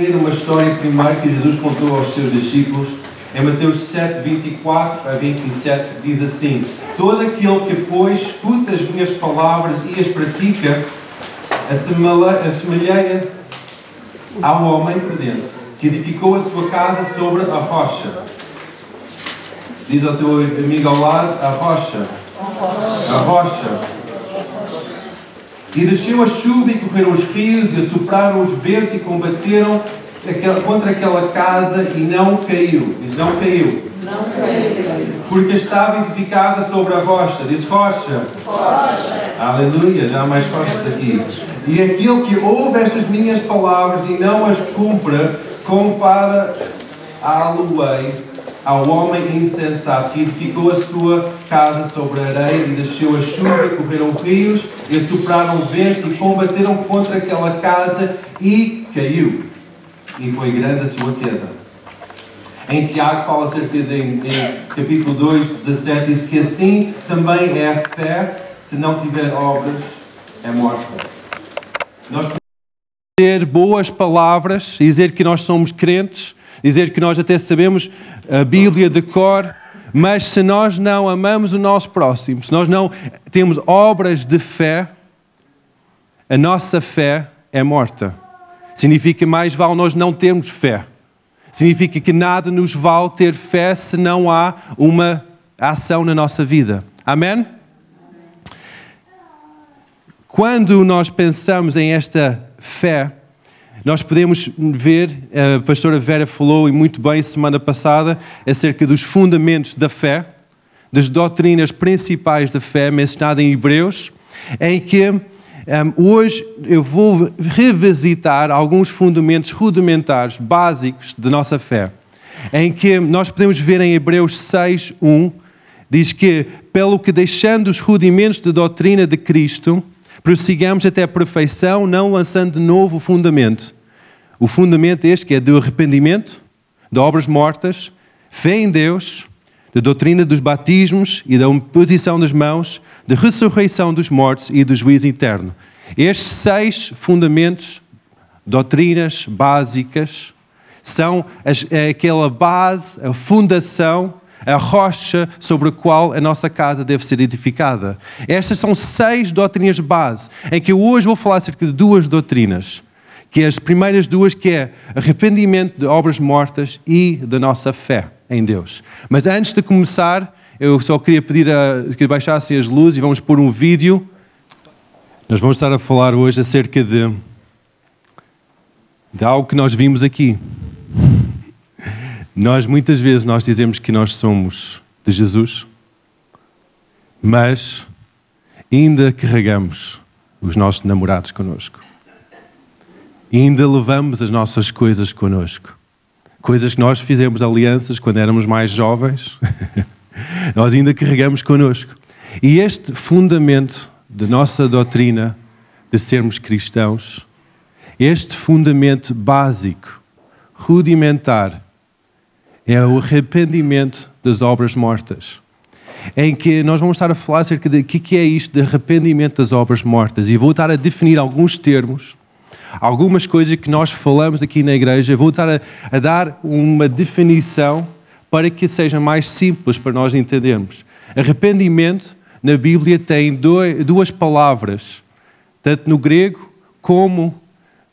ler uma história primeiro que Jesus contou aos seus discípulos. Em Mateus 7, 24 a 27, diz assim: Todo aquele que, pois, escuta as minhas palavras e as pratica, assemelha ao homem prudente, que edificou a sua casa sobre a rocha. Diz ao teu amigo ao lado: a rocha. A rocha. E desceu a chuva e correram os rios e assopraram os ventos e combateram contra aquela casa e não caiu. Diz, não caiu. Não caiu. Porque estava edificada sobre a rocha. Diz rocha. Rocha. Aleluia, já há mais rochas aqui. E aquele que ouve estas minhas palavras e não as cumpra, compara a aluei ao homem insensato que edificou a sua casa sobre a areia e desceu a chuva e correram rios e sopraram ventos e combateram contra aquela casa e caiu. E foi grande a sua queda. Em Tiago fala acerca de, em, capítulo 2, 17, diz que assim também é a fé, se não tiver obras, é morta. Nós podemos ter boas palavras, dizer que nós somos crentes, dizer que nós até sabemos a Bíblia de cor, mas se nós não amamos o nosso próximo, se nós não temos obras de fé, a nossa fé é morta. Significa mais vale nós não termos fé. Significa que nada nos vale ter fé se não há uma ação na nossa vida. Amém? Quando nós pensamos em esta fé, nós podemos ver, a pastora Vera falou e muito bem semana passada, acerca dos fundamentos da fé, das doutrinas principais da fé, mencionada em Hebreus, em que um, hoje eu vou revisitar alguns fundamentos rudimentares, básicos da nossa fé, em que nós podemos ver em Hebreus 6, 1, diz que, pelo que deixando os rudimentos da doutrina de Cristo, prossigamos até a perfeição, não lançando de novo o fundamento. O fundamento este que é do arrependimento, de obras mortas, fé em Deus, da doutrina dos batismos e da imposição das mãos, da ressurreição dos mortos e do juízo eterno. Estes seis fundamentos, doutrinas básicas, são as, é aquela base, a fundação a rocha sobre a qual a nossa casa deve ser edificada. Estas são seis doutrinas base, em que eu hoje vou falar acerca de duas doutrinas, que é as primeiras duas que é arrependimento de obras mortas e da nossa fé em Deus. Mas antes de começar, eu só queria pedir a, que baixassem as luzes e vamos pôr um vídeo. Nós vamos estar a falar hoje acerca de, de algo que nós vimos aqui. Nós muitas vezes nós dizemos que nós somos de Jesus, mas ainda carregamos os nossos namorados connosco. Ainda levamos as nossas coisas connosco. Coisas que nós fizemos alianças quando éramos mais jovens, nós ainda carregamos connosco. E este fundamento da nossa doutrina de sermos cristãos, este fundamento básico, rudimentar, é o arrependimento das obras mortas. Em que nós vamos estar a falar acerca de o que é isto de arrependimento das obras mortas. E vou estar a definir alguns termos, algumas coisas que nós falamos aqui na igreja. Vou estar a, a dar uma definição para que seja mais simples para nós entendermos. Arrependimento na Bíblia tem duas palavras, tanto no grego como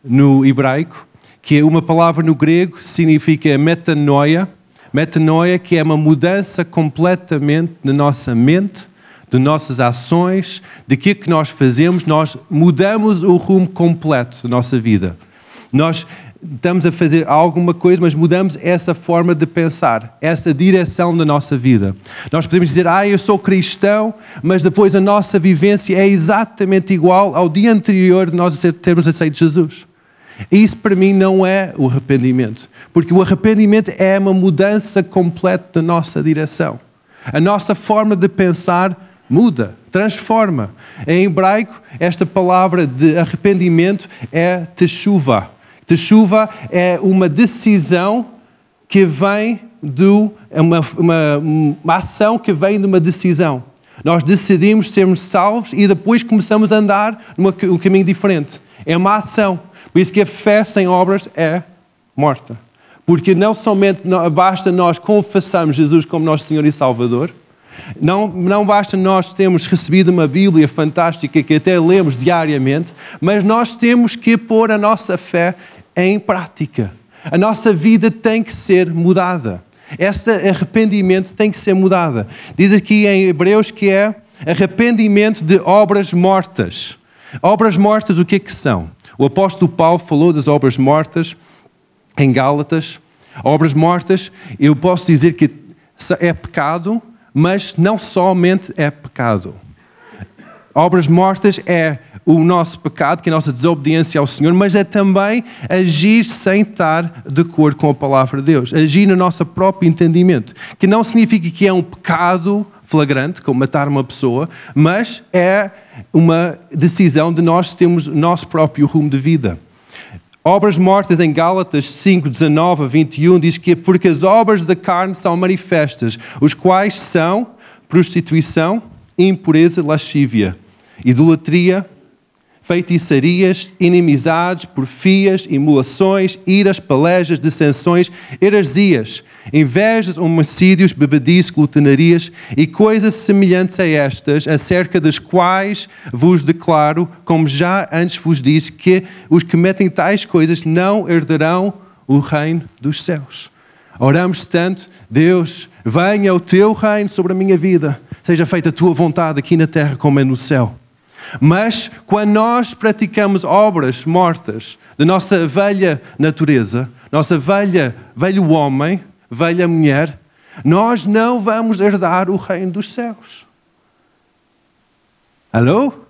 no hebraico, que é uma palavra no grego significa metanoia, Metanoia, que é uma mudança completamente na nossa mente, de nossas ações, de que que nós fazemos, nós mudamos o rumo completo da nossa vida. Nós estamos a fazer alguma coisa, mas mudamos essa forma de pensar, essa direção da nossa vida. Nós podemos dizer, ah, eu sou cristão, mas depois a nossa vivência é exatamente igual ao dia anterior de nós termos aceito Jesus. Isso para mim não é o arrependimento, porque o arrependimento é uma mudança completa da nossa direção. A nossa forma de pensar muda, transforma. Em hebraico, esta palavra de arrependimento é teshuva. Teshuva é uma decisão que vem de uma, uma, uma ação que vem de uma decisão. Nós decidimos sermos salvos e depois começamos a andar num caminho diferente. É uma ação. Por isso que a fé sem obras é morta. Porque não somente basta nós confessarmos Jesus como nosso Senhor e Salvador, não, não basta nós termos recebido uma Bíblia fantástica que até lemos diariamente, mas nós temos que pôr a nossa fé em prática. A nossa vida tem que ser mudada. Esse arrependimento tem que ser mudada. Diz aqui em Hebreus que é arrependimento de obras mortas. Obras mortas, o que é que são? O apóstolo Paulo falou das obras mortas em Gálatas. Obras mortas, eu posso dizer que é pecado, mas não somente é pecado. Obras mortas é o nosso pecado, que é a nossa desobediência ao Senhor, mas é também agir sem estar de acordo com a palavra de Deus, agir no nosso próprio entendimento, que não significa que é um pecado flagrante, como matar uma pessoa, mas é uma decisão de nós termos nosso próprio rumo de vida. Obras mortas em Gálatas 5, 19 a 21 diz que é porque as obras da carne são manifestas, os quais são prostituição, impureza, lascívia, idolatria, feitiçarias, inimizades, porfias, emulações, iras, pelejas, dissensões, heresias, invejas, homicídios, bebedices, glutenarias e coisas semelhantes a estas, acerca das quais vos declaro, como já antes vos disse, que os que metem tais coisas não herdarão o reino dos céus. Oramos tanto, Deus, venha o teu reino sobre a minha vida, seja feita a tua vontade aqui na terra como é no céu. Mas quando nós praticamos obras mortas da nossa velha natureza, nossa velha, velho homem, velha mulher, nós não vamos herdar o reino dos céus. Alô?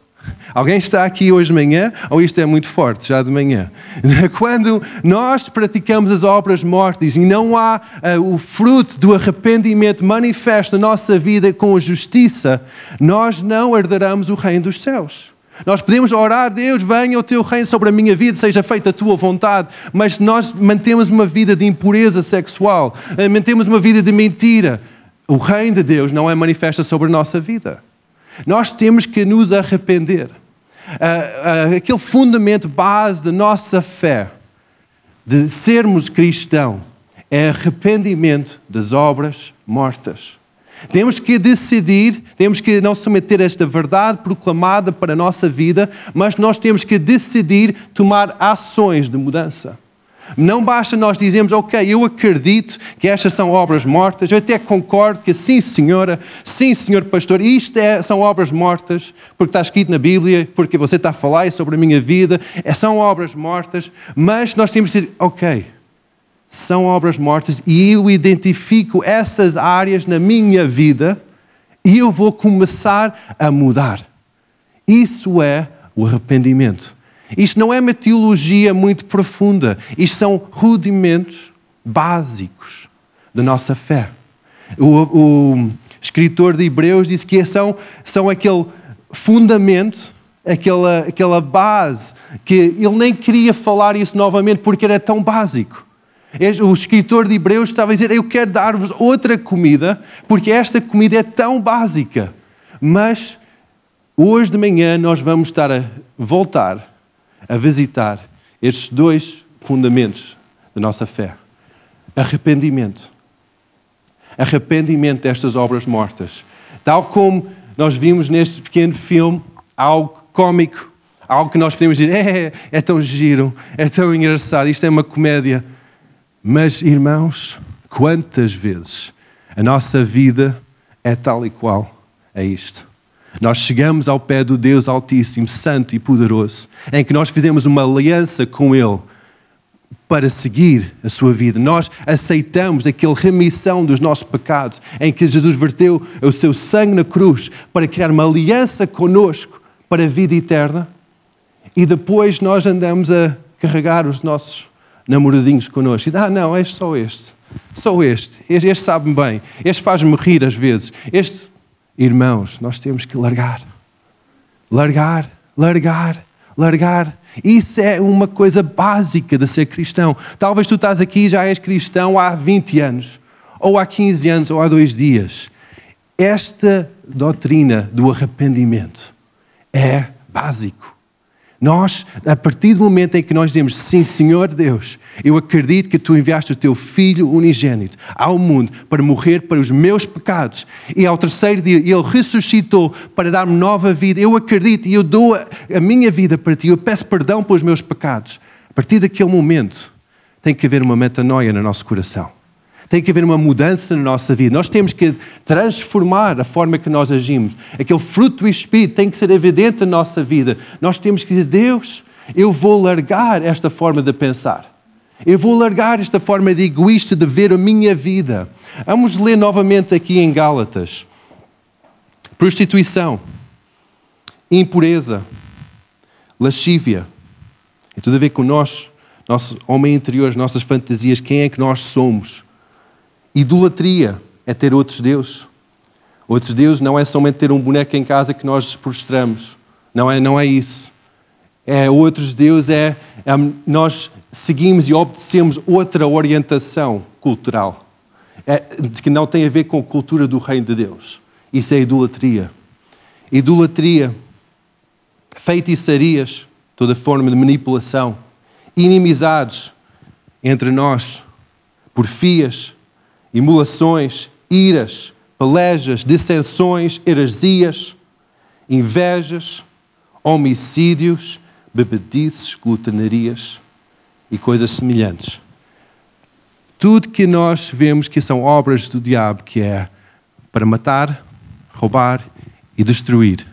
Alguém está aqui hoje de manhã? Ou isto é muito forte, já de manhã? Quando nós praticamos as obras mortas e não há uh, o fruto do arrependimento manifesto na nossa vida com justiça, nós não herdaremos o reino dos céus. Nós podemos orar, Deus, venha o teu reino sobre a minha vida, seja feita a tua vontade, mas se nós mantemos uma vida de impureza sexual, eh, mantemos uma vida de mentira, o reino de Deus não é manifesta sobre a nossa vida. Nós temos que nos arrepender. Uh, uh, aquele fundamento base da nossa fé, de sermos cristão, é arrependimento das obras mortas. Temos que decidir, temos que não someter esta verdade proclamada para a nossa vida, mas nós temos que decidir tomar ações de mudança. Não basta nós dizermos, ok, eu acredito que estas são obras mortas, eu até concordo que sim, senhora, sim, senhor pastor, isto é, são obras mortas, porque está escrito na Bíblia, porque você está a falar sobre a minha vida, é, são obras mortas, mas nós temos que dizer, ok, são obras mortas e eu identifico essas áreas na minha vida e eu vou começar a mudar. Isso é o arrependimento. Isto não é uma teologia muito profunda. Isto são rudimentos básicos da nossa fé. O, o escritor de Hebreus disse que são, são aquele fundamento, aquela, aquela base, que ele nem queria falar isso novamente porque era tão básico. O escritor de Hebreus estava a dizer: Eu quero dar-vos outra comida, porque esta comida é tão básica. Mas hoje de manhã nós vamos estar a voltar a visitar estes dois fundamentos da nossa fé: arrependimento. Arrependimento destas obras mortas. Tal como nós vimos neste pequeno filme, algo cômico, algo que nós podemos dizer: é, é tão giro, é tão engraçado, isto é uma comédia. Mas, irmãos, quantas vezes a nossa vida é tal e qual a isto? Nós chegamos ao pé do Deus Altíssimo, Santo e Poderoso, em que nós fizemos uma aliança com Ele para seguir a sua vida. Nós aceitamos aquela remissão dos nossos pecados, em que Jesus verteu o seu sangue na cruz para criar uma aliança conosco para a vida eterna. E depois nós andamos a carregar os nossos namoradinhos connosco. E ah, não, é só este. Só este. Este, este sabe-me bem. Este faz-me rir às vezes. Este Irmãos, nós temos que largar. Largar, largar, largar. Isso é uma coisa básica de ser cristão. Talvez tu estás aqui e já és cristão há 20 anos, ou há 15 anos, ou há dois dias. Esta doutrina do arrependimento é básico. Nós, a partir do momento em que nós dizemos sim, Senhor Deus, eu acredito que tu enviaste o teu filho unigênito ao mundo para morrer para os meus pecados e ao terceiro dia ele ressuscitou para dar-me nova vida. Eu acredito e eu dou a, minha vida para ti. Eu peço perdão pelos meus pecados. A partir daquele momento tem que haver uma metanoia no nosso coração. Tem que haver uma mudança na nossa vida. Nós temos que transformar a forma que nós agimos. Aquele fruto do Espírito tem que ser evidente na nossa vida. Nós temos que dizer: Deus, eu vou largar esta forma de pensar. Eu vou largar esta forma de egoísta de ver a minha vida. Vamos ler novamente aqui em Gálatas: prostituição, impureza, lascívia. Tem tudo a ver com nós, nosso homem interior, as nossas fantasias, quem é que nós somos. Idolatria é ter outros deuses. Outros deuses não é somente ter um boneco em casa que nós prostramos. Não é, não é isso. É outros deuses é, é nós seguimos e obedecemos outra orientação cultural é, que não tem a ver com a cultura do reino de Deus. Isso é idolatria. Idolatria, feitiçarias, toda forma de manipulação, inimizades entre nós, porfias, emulações, iras, pelejas, dissensões, heresias, invejas, homicídios, bebedices, glutenarias e coisas semelhantes. Tudo que nós vemos que são obras do diabo, que é para matar, roubar e destruir.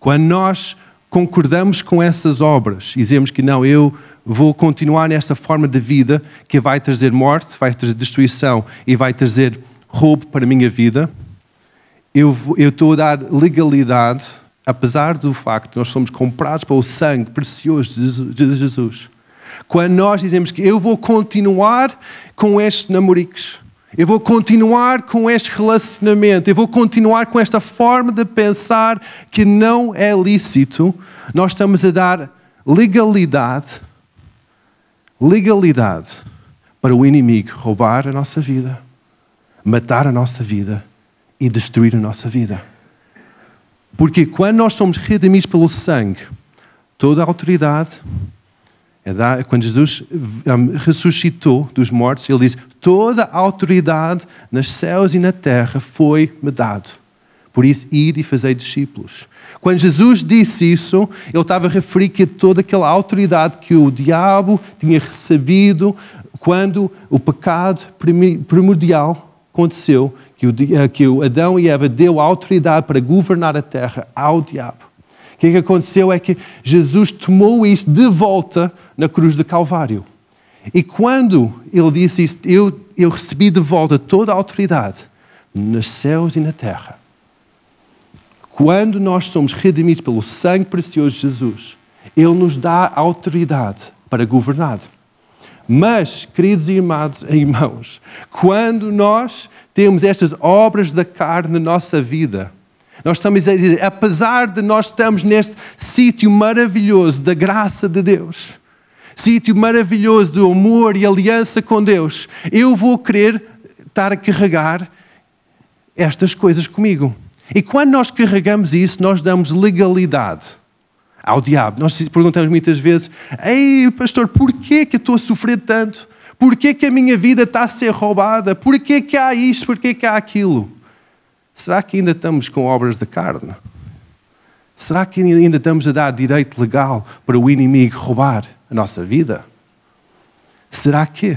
Quando nós concordamos com essas obras e dizemos que não, eu vou continuar nesta forma de vida que vai trazer morte, vai trazer destruição e vai trazer roubo para a minha vida, eu, eu estou a dar legalidade, apesar do facto de nós somos comprados pelo sangue precioso de Jesus. Quando nós dizemos que eu vou continuar com estes namoricos, eu vou continuar com este relacionamento, eu vou continuar com esta forma de pensar que não é lícito, nós estamos a dar legalidade legalidade para o inimigo roubar a nossa vida, matar a nossa vida e destruir a nossa vida. Porque quando nós somos redimidos pelo sangue, toda a autoridade, é quando Jesus ressuscitou dos mortos, ele diz: toda a autoridade nos céus e na terra foi-me dado. Por isso, ir e fazer discípulos. Quando Jesus disse isso, ele estava a referir que toda aquela autoridade que o diabo tinha recebido quando o pecado primordial aconteceu, eh, que o Adão e Eva deu autoridade para governar a terra ao diabo. O que, é que aconteceu é que Jesus tomou isso de volta na cruz de Calvário. E quando ele disse isso, eu, eu recebi de volta toda a autoridade nos céus e na terra. Quando nós somos redimidos pelo sangue precioso de Jesus, Ele nos dá autoridade para governar. Mas, queridos irmãos, quando nós temos estas obras da carne na nossa vida, nós estamos a dizer, apesar de nós estamos neste sítio maravilhoso da graça de Deus, sítio maravilhoso do amor e aliança com Deus, eu vou querer estar a carregar estas coisas comigo. E quando nós carregamos isso, nós damos legalidade ao diabo. Nós perguntamos muitas vezes: Ei, pastor, porquê que eu estou a sofrer tanto? Porquê que a minha vida está a ser roubada? Porquê que há isto? Porquê que há aquilo? Será que ainda estamos com obras da carne? Será que ainda estamos a dar direito legal para o inimigo roubar a nossa vida? Será que?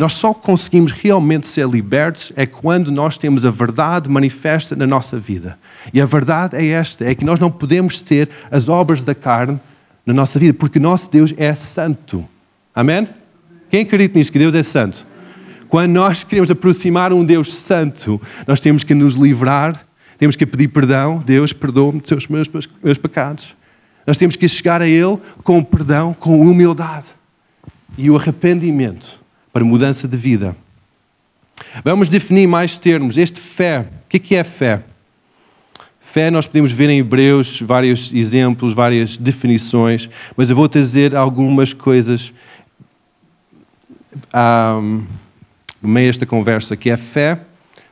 Nós só conseguimos realmente ser libertos é quando nós temos a verdade manifesta na nossa vida. E a verdade é esta: é que nós não podemos ter as obras da carne na nossa vida, porque nosso Deus é santo. Amém? Quem acredita nisso, que Deus é santo? Quando nós queremos aproximar um Deus santo, nós temos que nos livrar, temos que pedir perdão. Deus, perdoa-me dos meus, meus pecados. Nós temos que chegar a Ele com perdão, com humildade e o arrependimento para mudança de vida. Vamos definir mais termos. Este fé, o que é fé? Fé, nós podemos ver em Hebreus vários exemplos, várias definições, mas eu vou trazer algumas coisas um, no meio desta conversa, que a fé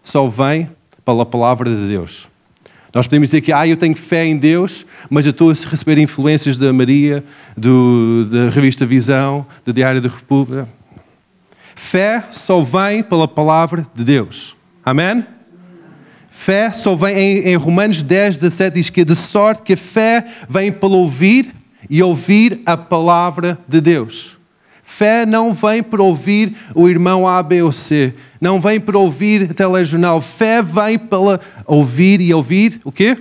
só vem pela palavra de Deus. Nós podemos dizer que ah, eu tenho fé em Deus, mas eu estou a receber influências da Maria, do, da revista Visão, do Diário da República. Fé só vem pela palavra de Deus. Amém? Fé só vem em, em Romanos 10, 17, diz que de sorte que a fé vem pelo ouvir e ouvir a palavra de Deus. Fé não vem por ouvir o irmão A, B ou C. Não vem por ouvir telejornal. Fé vem pela ouvir e ouvir o quê?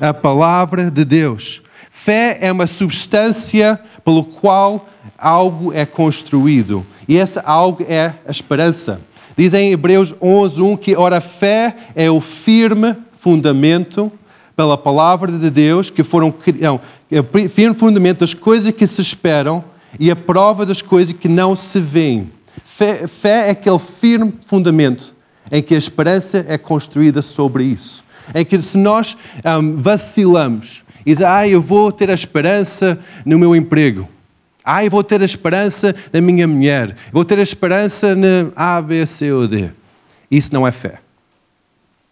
A palavra de Deus. Fé é uma substância pelo qual algo é construído. E esse algo é a esperança. Diz em Hebreus 11, 1 que, ora, a fé é o firme fundamento pela palavra de Deus, que foram, não, é o firme fundamento das coisas que se esperam e a prova das coisas que não se veem. Fé, fé é aquele firme fundamento em que a esperança é construída sobre isso. Em que se nós um, vacilamos e dizemos, ah, eu vou ter a esperança no meu emprego. Ah, eu vou ter a esperança na minha mulher. Vou ter a esperança na A, B, C ou D. Isso não é fé.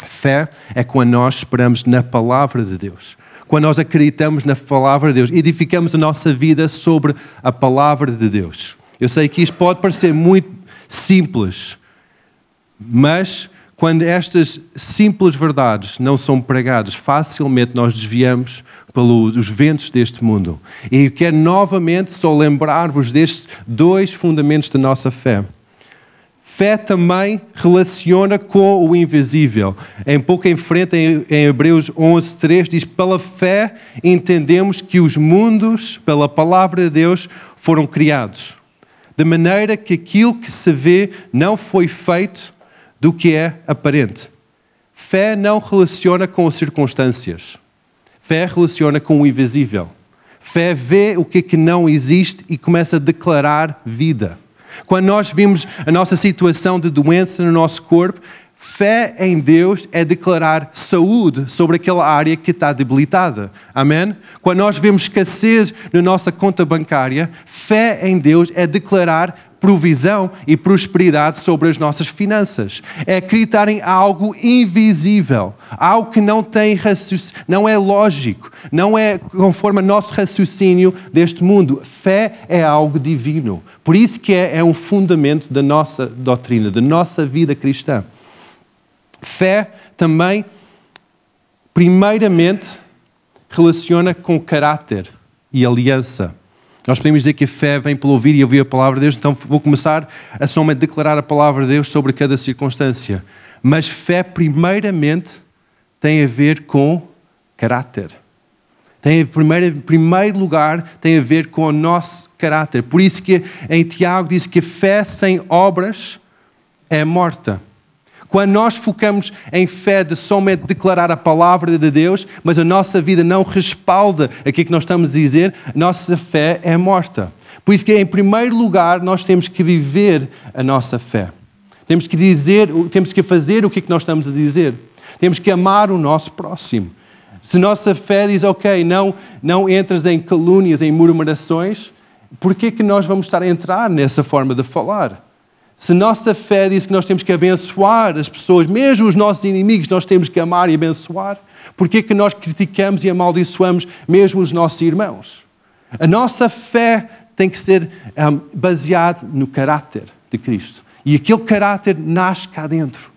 Fé é quando nós esperamos na palavra de Deus. Quando nós acreditamos na palavra de Deus, edificamos a nossa vida sobre a palavra de Deus. Eu sei que isto pode parecer muito simples, mas quando estas simples verdades não são pregadas, facilmente nós desviamos pelos ventos deste mundo. E eu quero novamente só lembrar-vos destes dois fundamentos da nossa fé. Fé também relaciona com o invisível. Em pouco em frente, em, Hebreus 11, 3, diz: Pela fé entendemos que os mundos, pela palavra de Deus, foram criados. De maneira que aquilo que se vê não foi feito do que é aparente. Fé não relaciona com as circunstâncias. Fé relaciona com o invisível. Fé vê o que, é que não existe e começa a declarar vida. Quando nós vimos a nossa situação de doença no nosso corpo, fé em Deus é declarar saúde sobre aquela área que está debilitada. Amém? Quando nós vemos escassez na nossa conta bancária, fé em Deus é declarar provisão e prosperidade sobre as nossas finanças. É acreditar em algo invisível, algo que não tem não é lógico, não é conforme o nosso raciocínio deste mundo. Fé é algo divino. Por isso que é, é um fundamento da nossa doutrina, da nossa vida cristã. Fé também, primeiramente, relaciona com caráter e aliança. Nós podemos dizer que a fé vem pelo ouvir e ouvir a palavra de Deus, então vou começar a somente declarar a palavra de Deus sobre cada circunstância. Mas fé, primeiramente, tem a ver com caráter. Tem, em primeiro, primeiro lugar, tem a ver com o nosso caráter. Por isso que em Tiago diz que a fé sem obras é morta. Quando nós focamos em fé de somente declarar a palavra de Deus, mas a nossa vida não respalda aquilo que nós estamos a dizer, a nossa fé é morta. Por isso que, em primeiro lugar, nós temos que viver a nossa fé. Temos que dizer, temos que fazer o que, é que nós estamos a dizer. Temos que amar o nosso próximo. Se nossa fé diz, ok, não, não entras em calúnias, em murmurações, por que, que nós vamos estar a entrar nessa forma de falar? Se nossa fé diz que nós temos que abençoar as pessoas, mesmo os nossos inimigos, nós temos que amar e abençoar, por que, que nós criticamos e amaldiçoamos mesmo os nossos irmãos? A nossa fé tem que ser um, baseada no caráter de Cristo. E aquele caráter nasce cá dentro.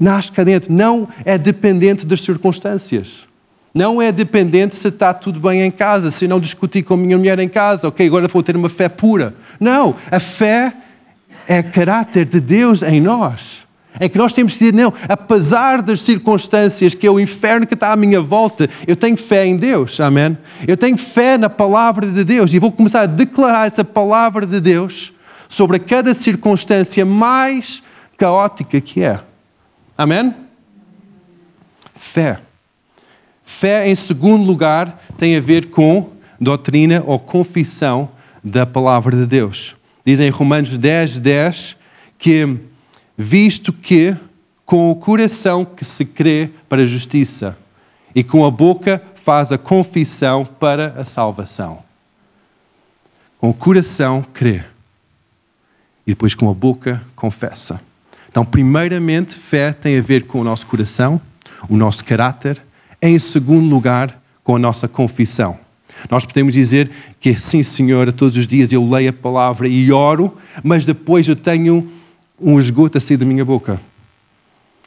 Nasce cá dentro. Não é dependente das circunstâncias. Não é dependente se está tudo bem em casa, se não discutir com a minha mulher em casa, ok, agora vou ter uma fé pura. Não, a fé é caráter de Deus em nós. É que nós temos que dizer, não, apesar das circunstâncias que é o inferno que está à minha volta, eu tenho fé em Deus, amém? Eu tenho fé na palavra de Deus e vou começar a declarar essa palavra de Deus sobre cada circunstância mais caótica que é. Amém? Fé. Fé, em segundo lugar, tem a ver com doutrina ou confissão da palavra de Deus. Diz em Romanos 10, 10 que, visto que com o coração que se crê para a justiça e com a boca faz a confissão para a salvação. Com o coração crê e depois com a boca confessa. Então, primeiramente, fé tem a ver com o nosso coração, o nosso caráter. Em segundo lugar, com a nossa confissão. Nós podemos dizer que, sim, Senhor, todos os dias eu leio a palavra e oro, mas depois eu tenho um esgoto a sair da minha boca.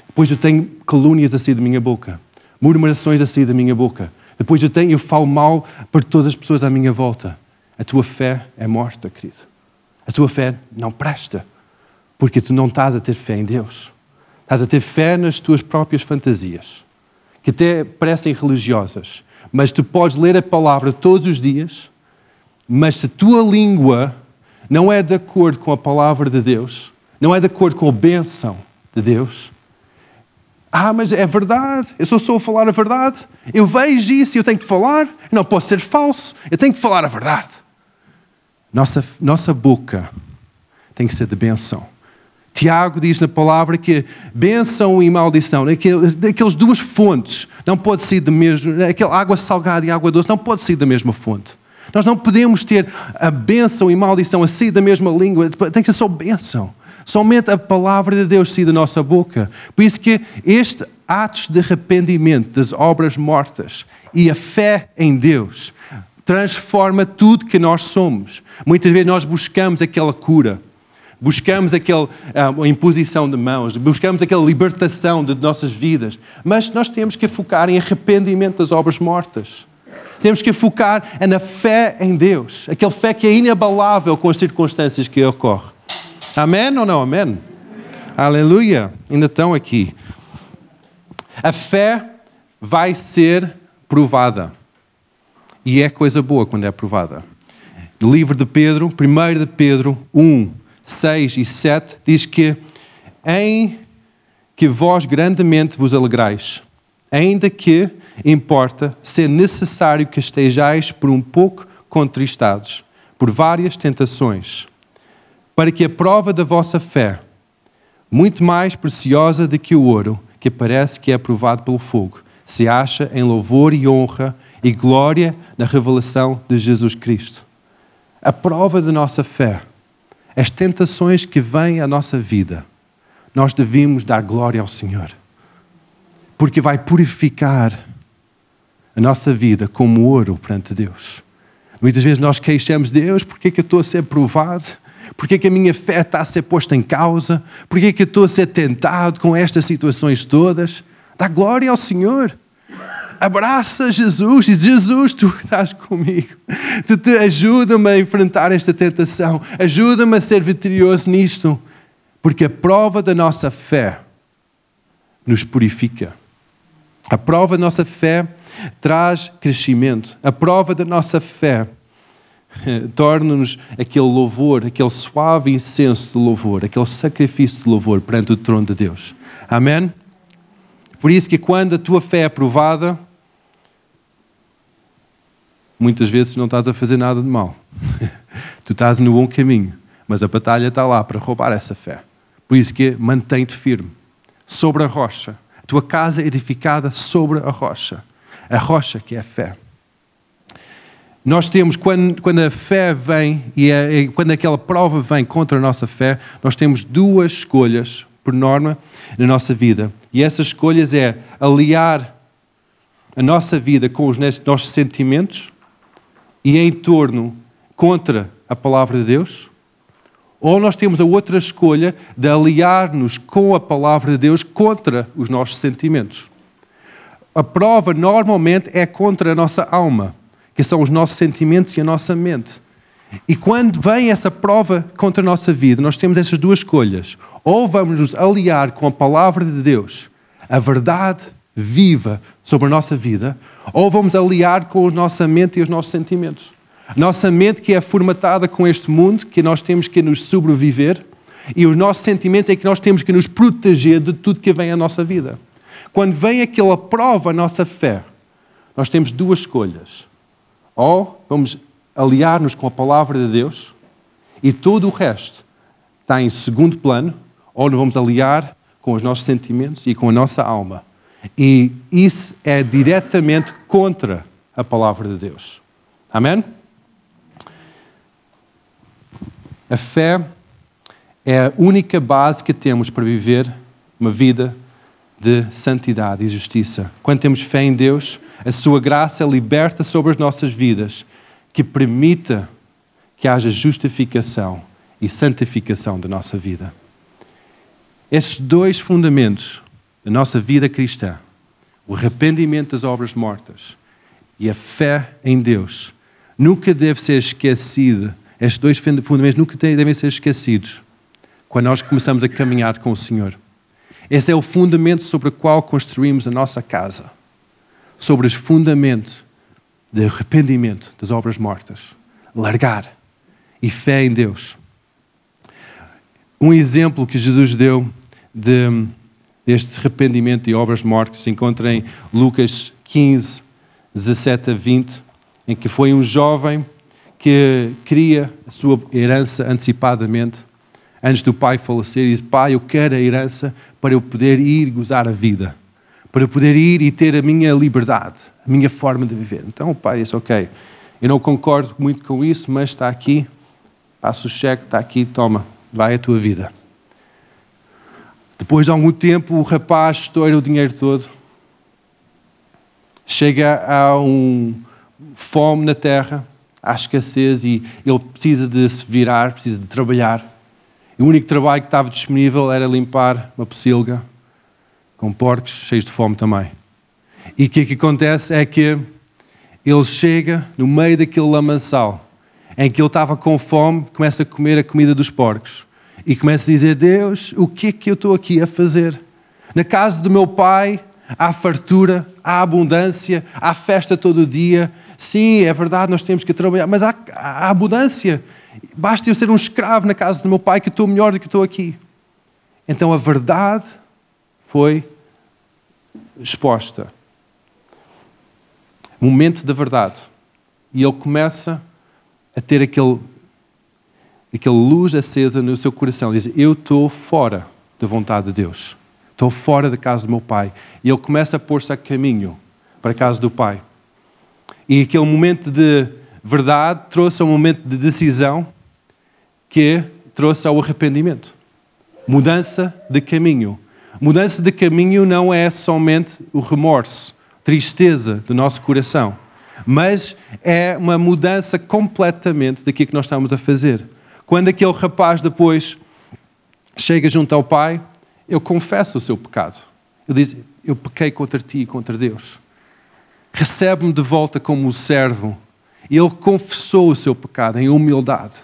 Depois eu tenho calúnias a sair da minha boca, murmurações a sair da minha boca. Depois eu tenho, eu falo mal para todas as pessoas à minha volta. A tua fé é morta, querido. A tua fé não presta, porque tu não estás a ter fé em Deus. Estás a ter fé nas tuas próprias fantasias, que até parecem religiosas, mas tu podes ler a palavra todos os dias, mas se a tua língua não é de acordo com a palavra de Deus, não é de acordo com a bênção de Deus, ah, mas é verdade, eu só sou a falar a verdade, eu vejo isso e eu tenho que falar, não posso ser falso, eu tenho que falar a verdade. Nossa, nossa boca tem que ser de benção. Tiago diz na palavra que bênção e maldição, aquelas duas fontes, não pode ser da mesma, aquela água salgada e água doce, não pode ser da mesma fonte. Nós não podemos ter a bênção e maldição a sair da mesma língua, tem que ser só bênção. Somente a palavra de Deus sair da nossa boca. Por isso que este atos de arrependimento das obras mortas e a fé em Deus transforma tudo que nós somos. Muitas vezes nós buscamos aquela cura, buscamos aquela uh, imposição de mãos, buscamos aquela libertação de nossas vidas, mas nós temos que focar em arrependimento das obras mortas. Temos que focar na fé em Deus, aquela fé que é inabalável com as circunstâncias que ocorrem. Amém ou não? Amém? Aleluia. Ainda estão aqui. A fé vai ser provada. E é coisa boa quando é provada. Livro de Pedro, 1 de Pedro 1, 6 e 7, diz que em que vós grandemente vos alegrais, ainda que importa ser necessário que estejais por um pouco contristados por várias tentações, para que a prova da vossa fé, muito mais preciosa do que o ouro, que parece que é provado pelo fogo, se acha em louvor e honra e glória na revelação de Jesus Cristo. A prova da nossa fé, as tentações que vêm à nossa vida, nós devemos dar glória ao Senhor, porque vai purificar a nossa vida como ouro perante Deus. Muitas vezes nós queixamos Deus, porque é que eu estou a ser provado? Porque é que a minha fé está a ser posta em causa? Porque é que eu estou a ser tentado com estas situações todas? Dá glória ao Senhor. Abraça Jesus e Jesus, tu estás comigo. Tu te ajuda-me a enfrentar esta tentação. Ajuda-me a ser vitorioso nisto. Porque a prova da nossa fé nos purifica. A prova da nossa fé traz crescimento. A prova da nossa fé torna-nos aquele louvor, aquele suave incenso de louvor, aquele sacrifício de louvor perante o trono de Deus. Amém? Por isso que quando a tua fé é provada, muitas vezes não estás a fazer nada de mal. tu estás no bom caminho, mas a batalha está lá para roubar essa fé. Por isso que mantém-te firme, sobre a rocha. A tua casa é edificada sobre a rocha. A rocha que é a fé. Nós temos, quando, quando a fé vem e é, quando aquela prova vem contra a nossa fé, nós temos duas escolhas, por norma, na nossa vida. E essas escolhas é aliar a nossa vida com os nossos sentimentos e em torno contra a palavra de Deus, ou nós temos a outra escolha de aliar-nos com a palavra de Deus contra os nossos sentimentos. A prova normalmente é contra a nossa alma que são os nossos sentimentos e a nossa mente. E quando vem essa prova contra a nossa vida, nós temos essas duas escolhas. Ou vamos nos aliar com a palavra de Deus, a verdade viva sobre a nossa vida, ou vamos aliar com a nossa mente e os nossos sentimentos. Nossa mente que é formatada com este mundo, que nós temos que nos sobreviver, e os nossos sentimentos é que nós temos que nos proteger de tudo que vem à nossa vida. Quando vem aquela prova à nossa fé, nós temos duas escolhas ou vamos aliar-nos com a palavra de Deus e todo o resto está em segundo plano, ou nos vamos aliar com os nossos sentimentos e com a nossa alma. E isso é diretamente contra a palavra de Deus. Amém? A fé é a única base que temos para viver uma vida de santidade e justiça. Quando temos fé em Deus, a sua graça liberta sobre as nossas vidas, que permita que haja justificação e santificação da nossa vida. Esses dois fundamentos da nossa vida cristã, o arrependimento das obras mortas e a fé em Deus, nunca deve ser esquecido. Estes dois fundamentos nunca devem ser esquecidos quando nós começamos a caminhar com o Senhor. Esse é o fundamento sobre o qual construímos a nossa casa. Sobre os fundamentos de arrependimento das obras mortas. Largar e fé em Deus. Um exemplo que Jesus deu de, deste arrependimento e obras mortas se encontra em Lucas 15, 17 a 20, em que foi um jovem que queria a sua herança antecipadamente, antes do pai falecer, e disse: Pai, eu quero a herança para eu poder ir gozar a vida, para eu poder ir e ter a minha liberdade, a minha forma de viver. Então o pai disse: Ok, eu não concordo muito com isso, mas está aqui, passa o cheque, está aqui, toma, vai a tua vida. Depois de algum tempo, o rapaz estoura o dinheiro todo, chega a um fome na terra, há escassez e ele precisa de se virar, precisa de trabalhar. E o único trabalho que estava disponível era limpar uma pocilga com porcos cheios de fome também. E o que, é que acontece é que ele chega no meio daquele lamaçal em que ele estava com fome, começa a comer a comida dos porcos e começa a dizer: Deus, o que é que eu estou aqui a fazer? Na casa do meu pai há fartura, há abundância, há festa todo dia. Sim, é verdade, nós temos que trabalhar, mas há, há abundância. Basta eu ser um escravo na casa do meu pai que estou melhor do que estou aqui. Então a verdade foi exposta. Momento da verdade. E ele começa a ter aquele, aquele luz acesa no seu coração. Diz: Eu estou fora da vontade de Deus. Estou fora da casa do meu pai. E ele começa a pôr-se a caminho para a casa do pai. E aquele momento de verdade trouxe um momento de decisão que trouxe ao arrependimento. Mudança de caminho. Mudança de caminho não é somente o remorso, tristeza do nosso coração, mas é uma mudança completamente daquilo que nós estamos a fazer. Quando aquele rapaz depois chega junto ao pai, eu confesso o seu pecado. Ele diz: Eu pequei contra ti e contra Deus. Recebe-me de volta como servo. Ele confessou o seu pecado em humildade.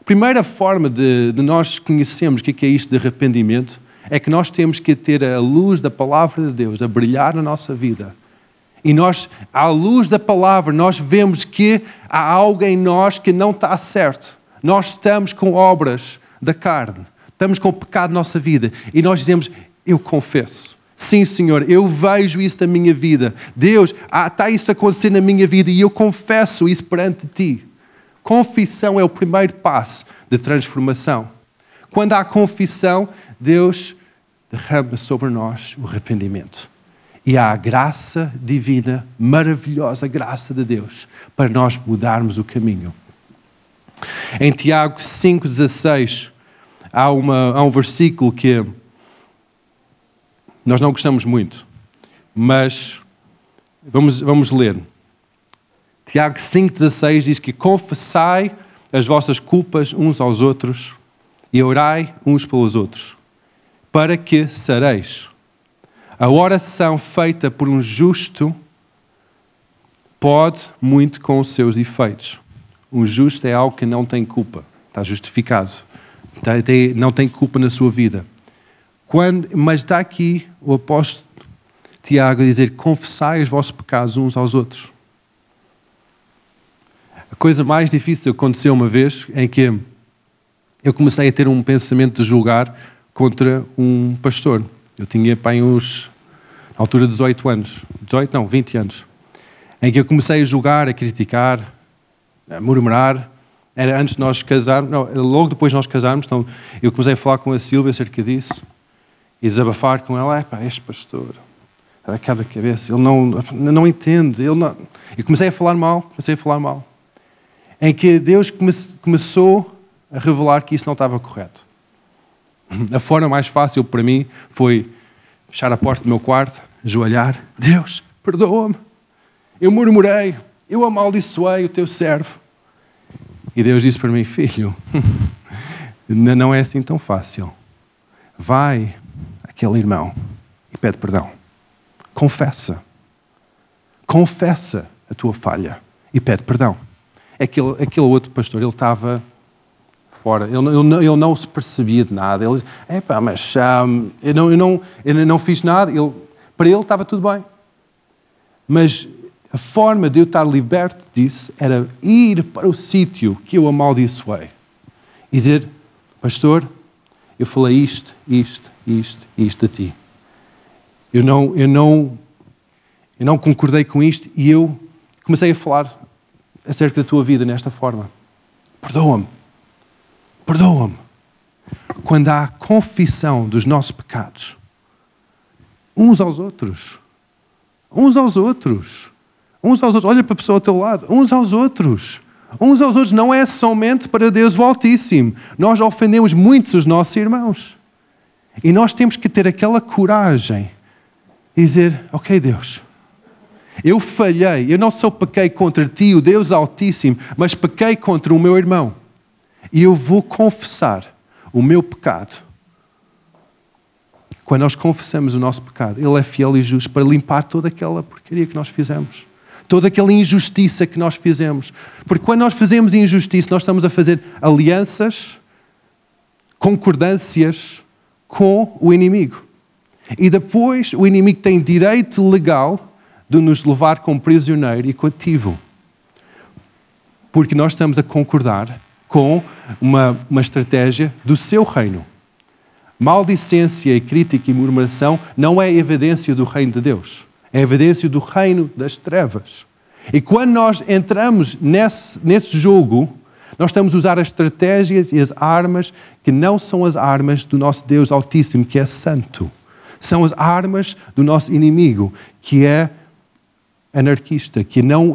A primeira forma de, de nós conhecermos o que é isto de arrependimento é que nós temos que ter a luz da palavra de Deus a brilhar na nossa vida. E nós, à luz da palavra, nós vemos que há algo em nós que não está certo. Nós estamos com obras da carne, estamos com pecado na nossa vida e nós dizemos: Eu confesso. Sim, Senhor, eu vejo isso na minha vida. Deus, está isso a acontecer na minha vida e eu confesso isso perante ti. Confissão é o primeiro passo de transformação. Quando há confissão, Deus derrama sobre nós o arrependimento. E há a graça divina, maravilhosa graça de Deus, para nós mudarmos o caminho. Em Tiago 5,16, há, há um versículo que nós não gostamos muito, mas vamos, vamos ler. Tiago 5,16 diz que confessai as vossas culpas uns aos outros e orai uns pelos outros, para que sareis. A oração feita por um justo pode muito com os seus efeitos. Um justo é algo que não tem culpa, está justificado, não tem culpa na sua vida. Quando, mas está aqui o apóstolo Tiago a dizer: confessai os vossos pecados uns aos outros. A coisa mais difícil aconteceu uma vez em que eu comecei a ter um pensamento de julgar contra um pastor. Eu tinha pai uns, na altura de 18 anos, 18 não, 20 anos, em que eu comecei a julgar, a criticar, murmurar. Era antes de nós casarmos, não, logo depois de nós casarmos, então eu comecei a falar com a Silvia acerca disso e desabafar com ela. Epá, este pastor, a cada cabeça, ele não, não entende. Ele não... E comecei a falar mal, comecei a falar mal. Em que Deus come, começou a revelar que isso não estava correto. A forma mais fácil para mim foi fechar a porta do meu quarto, ajoelhar. Deus, perdoa-me. Eu murmurei, eu amaldiçoei o teu servo. E Deus disse para mim, filho, não é assim tão fácil. Vai àquele irmão e pede perdão. Confessa. Confessa a tua falha e pede perdão. Aquele, aquele outro pastor, ele estava fora, ele, ele, ele não se percebia de nada. Ele disse, epá, mas um, eu, não, eu, não, eu não fiz nada. Ele, para ele estava tudo bem. Mas a forma de eu estar liberto disso era ir para o sítio que eu amaldiçoei e dizer: Pastor, eu falei isto, isto, isto, isto a ti. Eu não, eu não, eu não concordei com isto e eu comecei a falar acerca da tua vida nesta forma. Perdoa-me. Perdoa-me. Quando há confissão dos nossos pecados, uns aos outros, uns aos outros, uns aos outros, olha para a pessoa ao teu lado, uns aos outros. Uns aos outros não é somente para Deus o Altíssimo. Nós ofendemos muitos os nossos irmãos. E nós temos que ter aquela coragem e dizer: Ok, Deus, eu falhei, eu não só pequei contra ti, o Deus Altíssimo, mas pequei contra o meu irmão. E eu vou confessar o meu pecado. Quando nós confessamos o nosso pecado, Ele é fiel e justo para limpar toda aquela porcaria que nós fizemos. Toda aquela injustiça que nós fizemos. Porque quando nós fazemos injustiça, nós estamos a fazer alianças, concordâncias com o inimigo. E depois o inimigo tem direito legal de nos levar como prisioneiro e cativo. Porque nós estamos a concordar com uma, uma estratégia do seu reino. Maldicência e crítica e murmuração não é evidência do reino de Deus. É evidência do reino das trevas. E quando nós entramos nesse, nesse jogo, nós estamos a usar as estratégias e as armas que não são as armas do nosso Deus Altíssimo, que é santo. São as armas do nosso inimigo, que é anarquista, que não,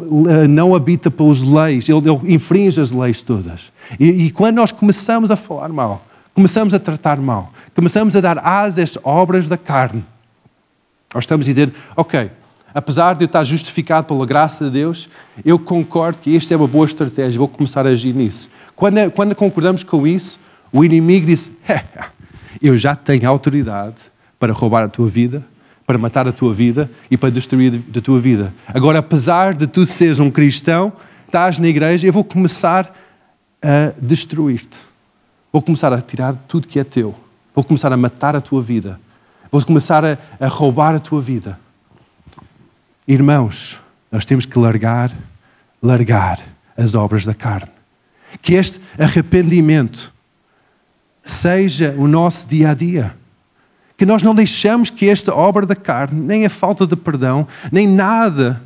não habita pelas leis, ele, ele infringe as leis todas. E, e, quando nós começamos a falar mal, começamos a tratar mal, começamos a dar asas às obras da carne, nós estamos a dizer, ok, apesar de eu estar justificado pela graça de Deus, eu concordo que isto é uma boa estratégia, vou começar a agir nisso. Quando, quando concordamos com isso, o inimigo diz, eu já tenho autoridade para roubar a tua vida, para matar a tua vida e para destruir a tua vida. Agora, apesar de tu seres um cristão, estás na igreja, eu vou começar a destruir-te. Vou começar a tirar tudo que é teu. Vou começar a matar a tua vida. Vou começar a, a roubar a tua vida. Irmãos, nós temos que largar, largar as obras da carne. Que este arrependimento seja o nosso dia a dia que nós não deixamos que esta obra da carne, nem a falta de perdão, nem nada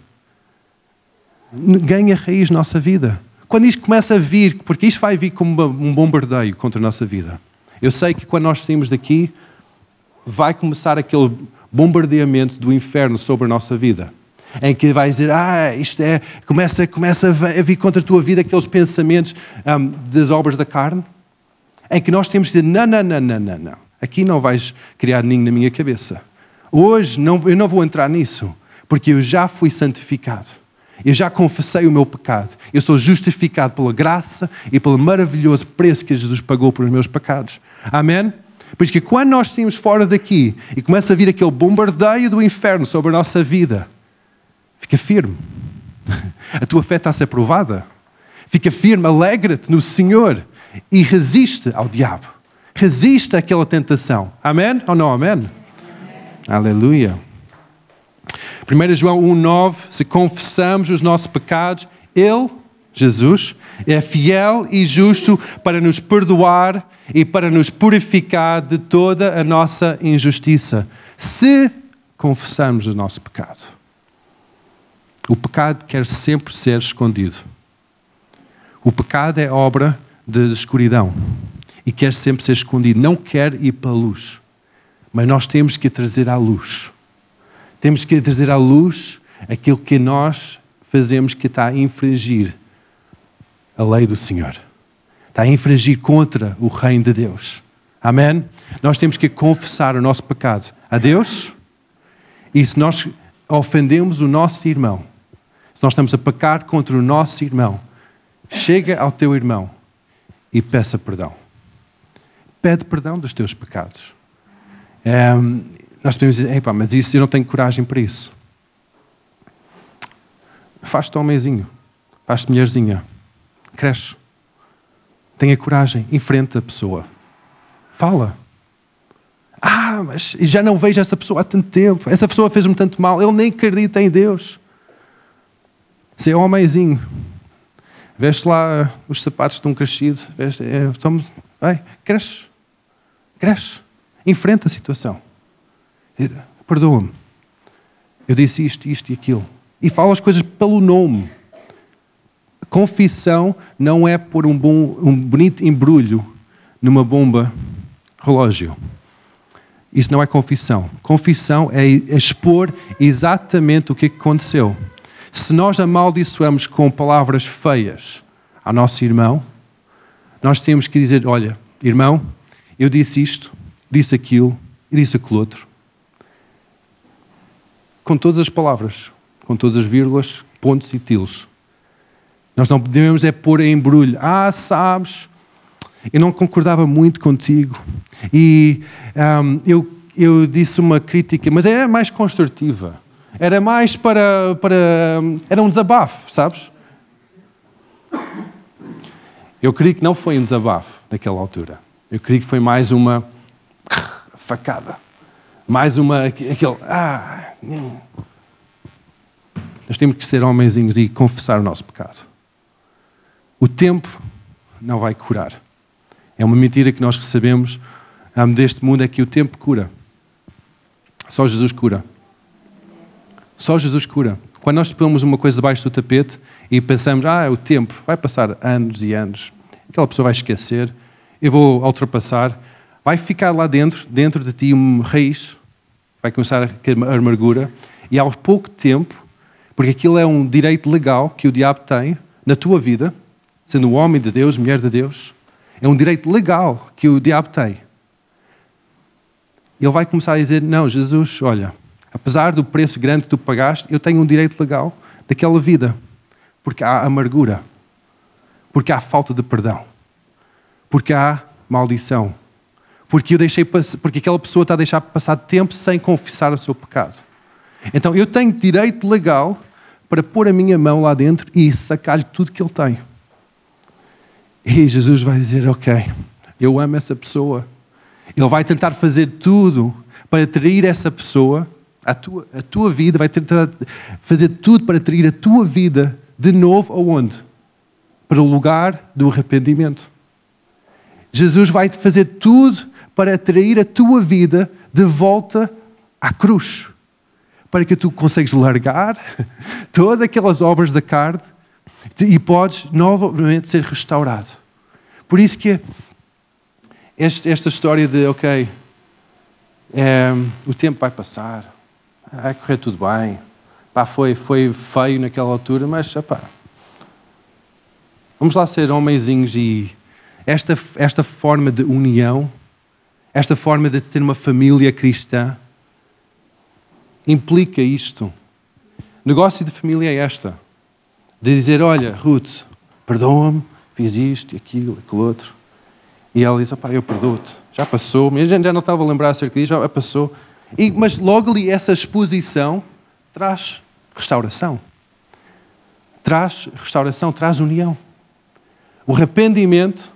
ganhe raiz na nossa vida. Quando isto começa a vir, porque isto vai vir como um bombardeio contra a nossa vida. Eu sei que quando nós saímos daqui, vai começar aquele bombardeamento do inferno sobre a nossa vida. Em que vai dizer, ah, isto é, começa, começa a vir contra a tua vida aqueles pensamentos um, das obras da carne. Em que nós temos de dizer, não, não, não, não, não, não. Aqui não vais criar ninho na minha cabeça. Hoje não, eu não vou entrar nisso, porque eu já fui santificado. Eu já confessei o meu pecado. Eu sou justificado pela graça e pelo maravilhoso preço que Jesus pagou por os meus pecados. Amém? Por isso que quando nós saímos fora daqui e começa a vir aquele bombardeio do inferno sobre a nossa vida, fica firme. A tua fé está a ser provada. Fica firme, alegra-te no Senhor e resiste ao diabo. Resista àquela tentação. Amém ou não amém? amém. Aleluia. 1 João 1,9: Se confessamos os nossos pecados, Ele, Jesus, é fiel e justo para nos perdoar e para nos purificar de toda a nossa injustiça. Se confessamos o nosso pecado. O pecado quer sempre ser escondido. O pecado é obra de escuridão e quer sempre ser escondido, não quer ir para a luz. Mas nós temos que trazer à luz. Temos que trazer à luz aquilo que nós fazemos que está a infringir a lei do Senhor. Está a infringir contra o reino de Deus. Amém? Nós temos que confessar o nosso pecado a Deus E se nós ofendemos o nosso irmão, se nós estamos a pecar contra o nosso irmão, chega ao teu irmão e peça perdão. Pede perdão dos teus pecados. É, nós podemos dizer, mas isso eu não tenho coragem para isso. Faz-te homenzinho, faz-te mulherzinha, cresce. Tenha coragem, enfrenta a pessoa. Fala. Ah, mas já não vejo essa pessoa há tanto tempo. Essa pessoa fez-me tanto mal. Ele nem acredita em Deus. Ser homenzinho. Veste lá os sapatos de um crescido. Veste, é, estamos, vai, cresce. Cresce. Enfrenta a situação. Perdoa-me. Eu disse isto, isto e aquilo. E fala as coisas pelo nome. Confissão não é pôr um, bom, um bonito embrulho numa bomba relógio. Isso não é confissão. Confissão é expor exatamente o que aconteceu. Se nós amaldiçoamos com palavras feias ao nosso irmão, nós temos que dizer: Olha, irmão, eu disse isto, disse aquilo e disse aquilo outro. Com todas as palavras, com todas as vírgulas, pontos e tilos. Nós não devemos é pôr em embrulho. Ah, sabes, eu não concordava muito contigo. E um, eu, eu disse uma crítica, mas era mais construtiva. Era mais para, para. Era um desabafo, sabes? Eu creio que não foi um desabafo naquela altura. Eu creio que foi mais uma facada. Mais uma. aquele. Ah, nós temos que ser homenzinhos e confessar o nosso pecado. O tempo não vai curar. É uma mentira que nós recebemos deste mundo, é que o tempo cura. Só Jesus cura. Só Jesus cura. Quando nós pomos uma coisa debaixo do tapete e pensamos, ah, é o tempo, vai passar anos e anos, aquela pessoa vai esquecer, eu vou ultrapassar, vai ficar lá dentro, dentro de ti, uma raiz, vai começar a amargura, e ao pouco tempo, porque aquilo é um direito legal que o diabo tem na tua vida, sendo homem de Deus, mulher de Deus, é um direito legal que o diabo tem. Ele vai começar a dizer: Não, Jesus, olha, apesar do preço grande que tu pagaste, eu tenho um direito legal daquela vida. Porque há amargura, porque há falta de perdão, porque há maldição, porque, eu deixei, porque aquela pessoa está a deixar passar tempo sem confessar o seu pecado. Então eu tenho direito legal para pôr a minha mão lá dentro e sacar-lhe tudo que ele tem. E Jesus vai dizer: Ok, eu amo essa pessoa. Ele vai tentar fazer tudo para atrair essa pessoa à tua, à tua vida, vai tentar fazer tudo para atrair a tua vida de novo aonde? Para o lugar do arrependimento. Jesus vai fazer tudo para atrair a tua vida de volta à cruz. Para que tu consegues largar todas aquelas obras da carne e podes novamente ser restaurado. Por isso que este, esta história de, ok, é, o tempo vai passar, vai correr tudo bem, pá, foi, foi feio naquela altura, mas pá, vamos lá ser homenzinhos e esta, esta forma de união, esta forma de ter uma família cristã, implica isto. Negócio de família é esta de dizer: Olha, Ruth, perdoa-me, fiz isto aquilo, aquilo outro. E ela diz: Opá, eu perdoo-te, já passou, a gente já não estava a lembrar acerca disso, já passou. E, mas logo ali essa exposição traz restauração. Traz restauração, traz união. O arrependimento,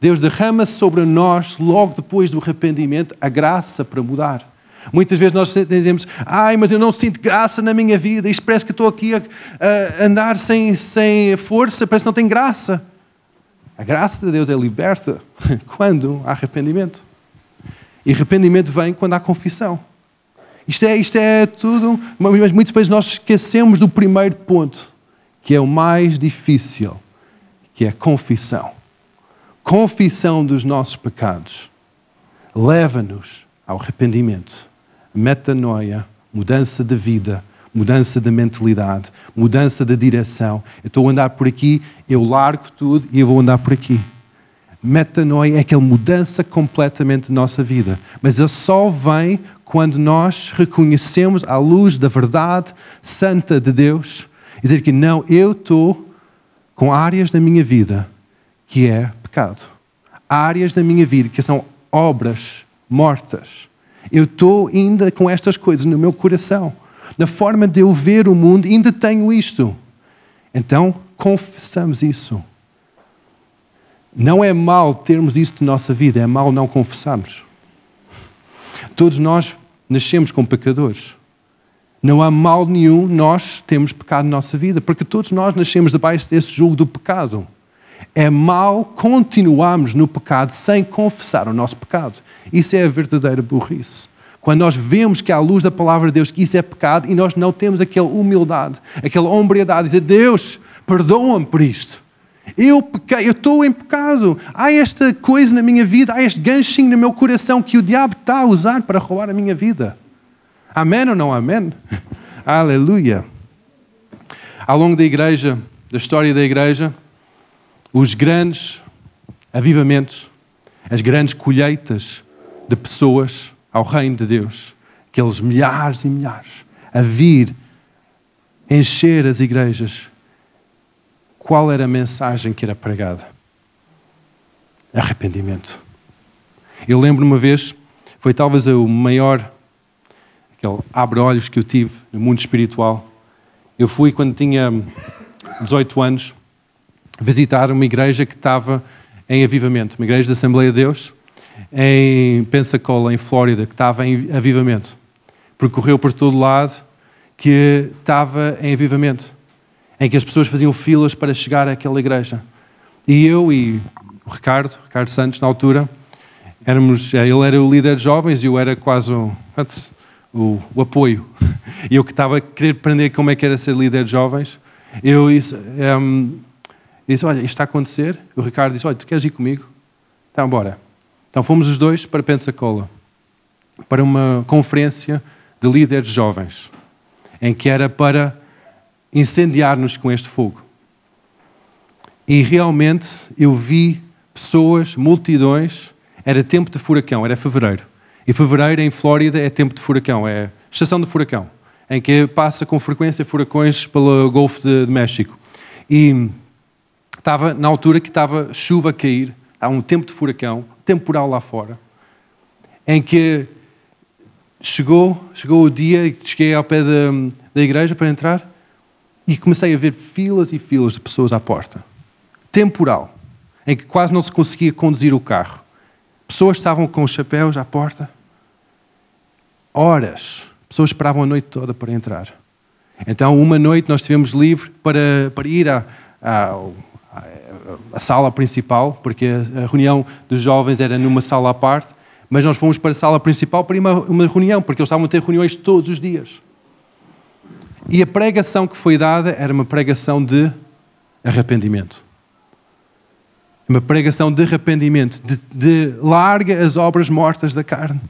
Deus derrama sobre nós, logo depois do arrependimento, a graça para mudar. Muitas vezes nós dizemos, ai, mas eu não sinto graça na minha vida, isto parece que estou aqui a, a andar sem, sem força, parece que não tem graça. A graça de Deus é liberta quando há arrependimento. E arrependimento vem quando há confissão. Isto é, isto é tudo, mas muitas vezes nós esquecemos do primeiro ponto, que é o mais difícil, que é a confissão. Confissão dos nossos pecados leva-nos ao arrependimento metanoia, mudança de vida, mudança de mentalidade, mudança de direção. Eu estou a andar por aqui, eu largo tudo e eu vou andar por aqui. Metanoia é aquela mudança completamente de nossa vida. Mas ele só vem quando nós reconhecemos à luz da verdade santa de Deus, dizer que não, eu estou com áreas da minha vida que é pecado. Áreas da minha vida que são obras mortas. Eu estou ainda com estas coisas no meu coração. Na forma de eu ver o mundo, ainda tenho isto. Então, confessamos isso. Não é mal termos isso na nossa vida, é mal não confessarmos. Todos nós nascemos como pecadores. Não há mal nenhum nós temos pecado na nossa vida, porque todos nós nascemos debaixo desse julgo do pecado. É mal continuarmos no pecado sem confessar o nosso pecado. Isso é a verdadeira burrice. Quando nós vemos que à luz da palavra de Deus que isso é pecado e nós não temos aquela humildade, aquela hombridade, dizer Deus, perdoa-me por isto. Eu pequei, eu estou em pecado. Há esta coisa na minha vida, há este ganchinho no meu coração que o diabo está a usar para roubar a minha vida. Amém ou não amém? Aleluia. Ao longo da igreja, da história da igreja, os grandes avivamentos, as grandes colheitas de pessoas ao reino de Deus, aqueles milhares e milhares a vir encher as igrejas qual era a mensagem que era pregada? Arrependimento. Eu lembro uma vez, foi talvez o maior, aquele abre-olhos que eu tive no mundo espiritual. Eu fui quando tinha 18 anos visitar uma igreja que estava em avivamento, uma igreja da Assembleia de Deus, em Pensacola, em Flórida, que estava em avivamento. Percorreu por todo lado que estava em avivamento em que as pessoas faziam filas para chegar àquela igreja. E eu e o Ricardo, Ricardo Santos, na altura, éramos, eh, ele era o líder de jovens e eu era quase o, o, o apoio. E eu que estava a querer aprender como é que era ser líder de jovens, eu disse, um, disse olha, isto está a acontecer. O Ricardo disse, olha, tu queres ir comigo? Então, bora. Então fomos os dois para Pensacola, para uma conferência de líderes jovens, em que era para incendiar-nos com este fogo. E realmente eu vi pessoas, multidões, era tempo de furacão, era fevereiro. E fevereiro em Flórida é tempo de furacão, é estação de furacão, em que passa com frequência furacões pelo Golfo de, de México. E estava na altura que estava chuva a cair, há um tempo de furacão, temporal lá fora, em que chegou, chegou o dia e cheguei ao pé da, da igreja para entrar e comecei a ver filas e filas de pessoas à porta. Temporal, em que quase não se conseguia conduzir o carro. Pessoas estavam com os chapéus à porta. Horas. Pessoas esperavam a noite toda para entrar. Então, uma noite nós estivemos livre para, para ir à, à, à sala principal, porque a reunião dos jovens era numa sala à parte, mas nós fomos para a sala principal para a uma, uma reunião, porque eles estavam a ter reuniões todos os dias. E a pregação que foi dada era uma pregação de arrependimento. Uma pregação de arrependimento, de, de larga as obras mortas da carne.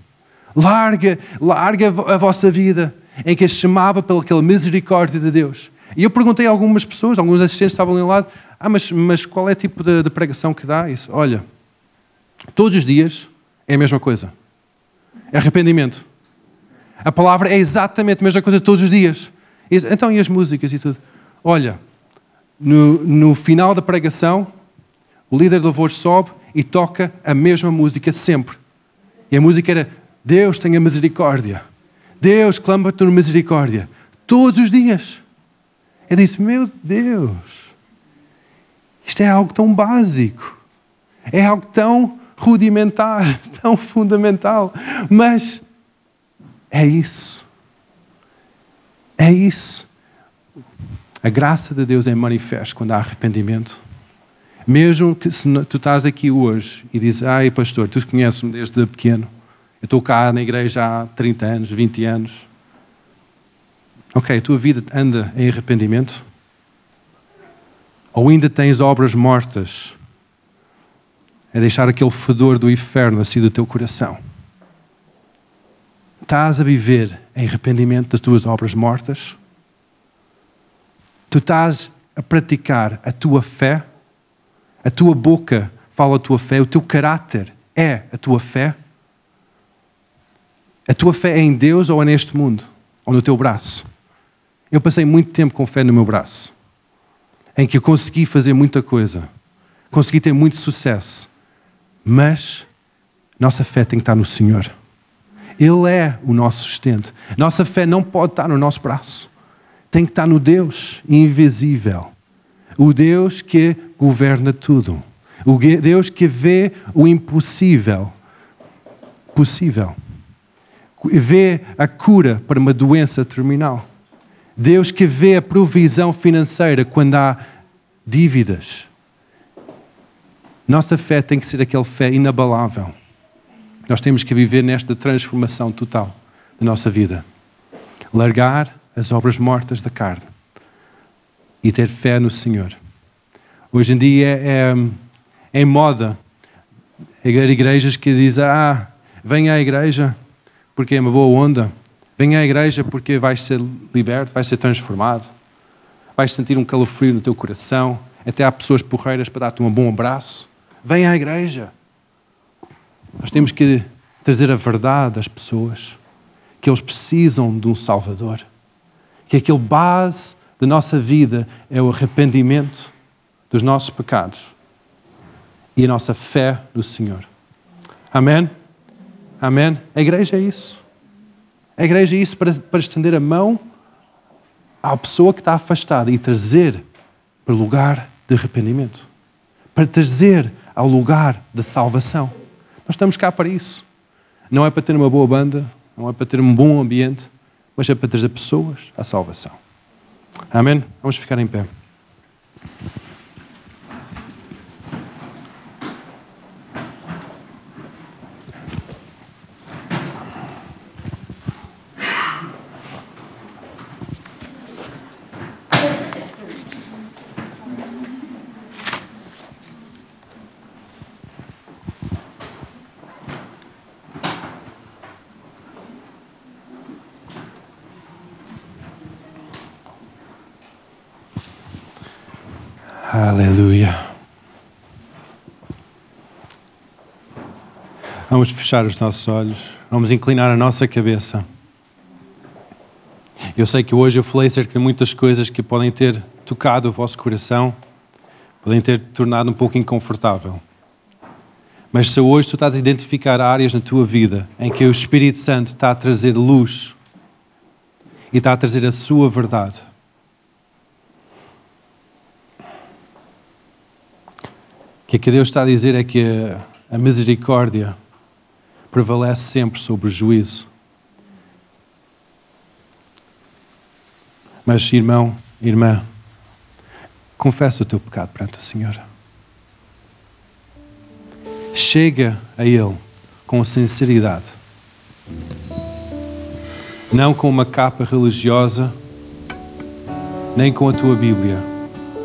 Larga, larga a vossa vida, em que a chamava pela misericórdia de Deus. E eu perguntei a algumas pessoas, alguns assistentes estavam ali ao lado, ah, mas, mas qual é tipo de, de pregação que dá isso? Olha, todos os dias é a mesma coisa. É arrependimento. A palavra é exatamente a mesma coisa todos os dias. Então, e as músicas e tudo? Olha, no, no final da pregação, o líder do louvor sobe e toca a mesma música sempre. E a música era Deus tenha misericórdia. Deus clama-te misericórdia. Todos os dias. Eu disse, meu Deus, isto é algo tão básico. É algo tão rudimentar, tão fundamental. Mas é isso. É isso. A graça de Deus é manifesta quando há arrependimento. Mesmo que se tu estás aqui hoje e dizes, ai pastor, tu conheces-me desde pequeno, eu estou cá na igreja há 30 anos, 20 anos. Ok, a tua vida anda em arrependimento? Ou ainda tens obras mortas? É deixar aquele fedor do inferno assim do teu coração estás a viver em arrependimento das tuas obras mortas? Tu estás a praticar a tua fé? A tua boca fala a tua fé? O teu caráter é a tua fé? A tua fé é em Deus ou é neste mundo? Ou no teu braço? Eu passei muito tempo com fé no meu braço, em que eu consegui fazer muita coisa, consegui ter muito sucesso, mas nossa fé tem que estar no Senhor. Ele é o nosso sustento. Nossa fé não pode estar no nosso braço. Tem que estar no Deus invisível. O Deus que governa tudo. O Deus que vê o impossível possível. Vê a cura para uma doença terminal. Deus que vê a provisão financeira quando há dívidas. Nossa fé tem que ser aquela fé inabalável. Nós temos que viver nesta transformação total da nossa vida. Largar as obras mortas da carne e ter fé no Senhor. Hoje em dia é, é, é moda haver igrejas que dizem: Ah, venha à igreja porque é uma boa onda. Venha à igreja porque vais ser liberto, vais ser transformado. Vais sentir um calafrio no teu coração. Até há pessoas porreiras para dar-te um bom abraço. Venha à igreja. Nós temos que trazer a verdade às pessoas, que eles precisam de um Salvador, que aquele base da nossa vida é o arrependimento dos nossos pecados e a nossa fé no Senhor. Amém? Amém? A igreja é isso. A igreja é isso para, para estender a mão à pessoa que está afastada e trazer para o lugar de arrependimento, para trazer ao lugar da salvação. Nós estamos cá para isso. Não é para ter uma boa banda, não é para ter um bom ambiente, mas é para trazer pessoas à salvação. Amém? Vamos ficar em pé. Aleluia. Vamos fechar os nossos olhos, vamos inclinar a nossa cabeça. Eu sei que hoje eu falei acerca de muitas coisas que podem ter tocado o vosso coração, podem ter tornado um pouco inconfortável. Mas se hoje tu estás a identificar áreas na tua vida em que o Espírito Santo está a trazer luz e está a trazer a sua verdade, o que Deus está a dizer é que a, a misericórdia prevalece sempre sobre o juízo. Mas, irmão, irmã, confessa o teu pecado perante o Senhor. Chega a Ele com sinceridade. Não com uma capa religiosa, nem com a tua Bíblia,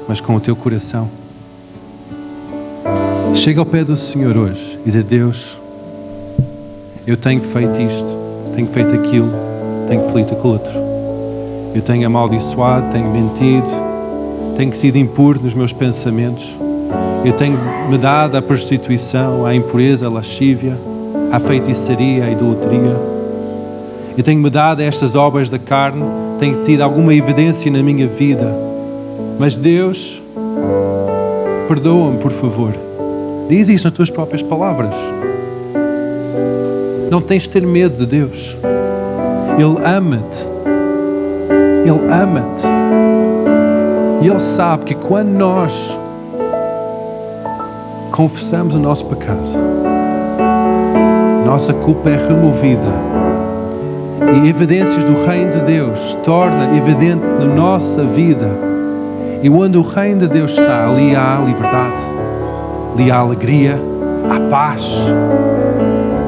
mas com o teu coração. Chega ao pé do Senhor hoje e diz: Deus, eu tenho feito isto, tenho feito aquilo, tenho feito aquilo outro. Eu tenho amaldiçoado, tenho mentido, tenho sido impuro nos meus pensamentos. Eu tenho me dado à prostituição, à impureza, à lascívia, à feitiçaria, à idolatria. Eu tenho me dado a estas obras da carne, tenho tido alguma evidência na minha vida. Mas Deus, perdoa-me, por favor. Diz isso nas tuas próprias palavras. Não tens de ter medo de Deus. Ele ama-te. Ele ama-te. E Ele sabe que quando nós confessamos o nosso pecado, nossa culpa é removida e evidências do reino de Deus torna evidente na nossa vida. E onde o reino de Deus está, ali há liberdade ali há alegria, há paz,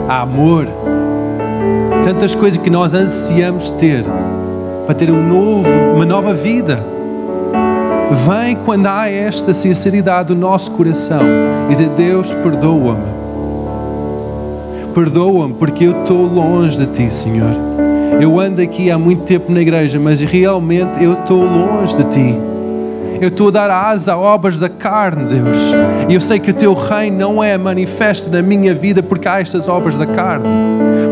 há amor. Tantas coisas que nós ansiamos ter para ter um novo, uma nova vida. Vem quando há esta sinceridade do nosso coração e dizer: Deus, perdoa-me. Perdoa-me porque eu estou longe de ti, Senhor. Eu ando aqui há muito tempo na igreja, mas realmente eu estou longe de ti. Eu estou a dar asa a obras da carne, Deus. E eu sei que o teu reino não é manifesto na minha vida porque há estas obras da carne.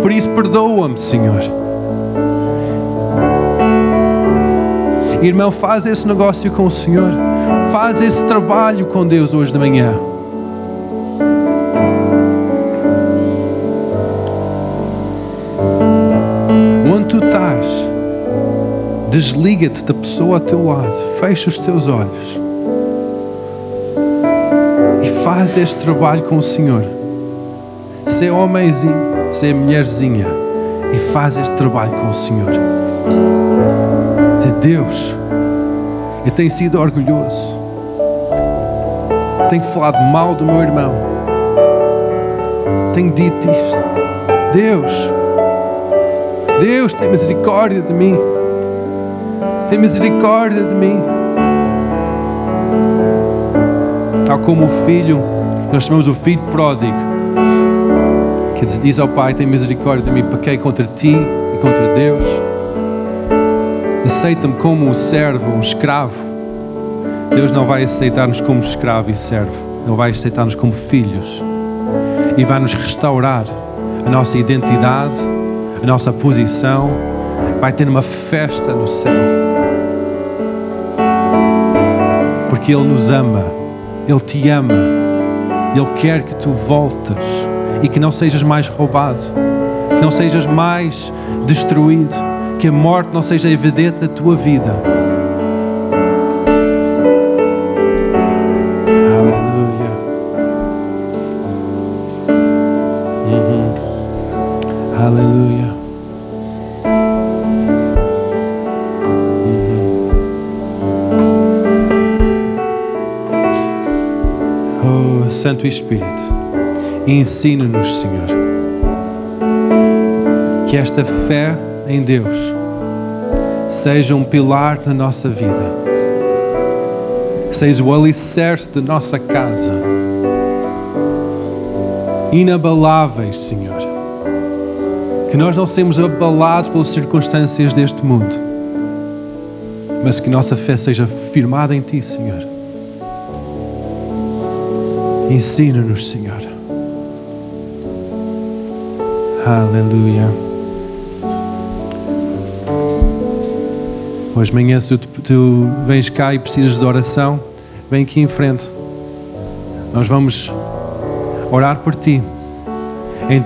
Por isso, perdoa-me, Senhor. Irmão, faz esse negócio com o Senhor. Faz esse trabalho com Deus hoje de manhã. Desliga-te da pessoa ao teu lado, fecha os teus olhos e faz este trabalho com o Senhor. Se é homenzinho, se é mulherzinha, e faz este trabalho com o Senhor. Diz, Deus, eu tenho sido orgulhoso, tenho falado mal do meu irmão, tenho dito isto. Deus, Deus, tem misericórdia de mim. Tem misericórdia de mim. Tal como o filho, nós chamamos o filho pródigo, que diz ao pai: Tem misericórdia de mim, pequei contra ti e contra Deus. Aceita-me como um servo, um escravo. Deus não vai aceitar-nos como escravo e servo, Ele vai aceitar-nos como filhos e vai nos restaurar a nossa identidade, a nossa posição. Vai ter uma festa no céu. Porque Ele nos ama, Ele te ama, Ele quer que tu voltes e que não sejas mais roubado, que não sejas mais destruído, que a morte não seja evidente na tua vida. Aleluia. Uhum. Aleluia. Santo Espírito, ensina-nos, Senhor, que esta fé em Deus seja um pilar na nossa vida, seja o alicerce da nossa casa, inabaláveis, Senhor. Que nós não sejamos abalados pelas circunstâncias deste mundo, mas que nossa fé seja firmada em Ti, Senhor. Ensina-nos, Senhor. Aleluia. Hoje manhã, se tu, tu vens cá e precisas de oração, vem aqui em frente. Nós vamos orar por ti. Em-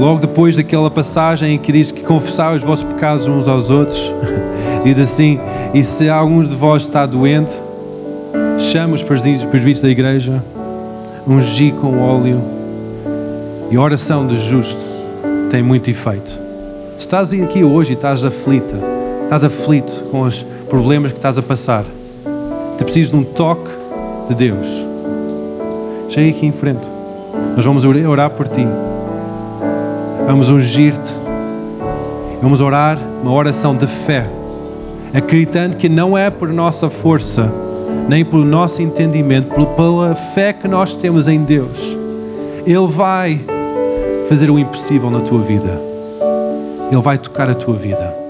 logo depois daquela passagem em que diz que confessai os vossos pecados uns aos outros, diz assim: E se algum de vós está doente, chama os presbí- presbíteros da igreja, ungi com óleo, e a oração do justo tem muito efeito. Se estás aqui hoje e estás aflita, estás aflito com os problemas que estás a passar, te preciso de um toque de Deus. Chega aqui em frente. Nós vamos orar por ti. Vamos ungir-te. Vamos orar uma oração de fé, acreditando que não é por nossa força, nem pelo nosso entendimento, pela fé que nós temos em Deus. Ele vai fazer o impossível na tua vida. Ele vai tocar a tua vida.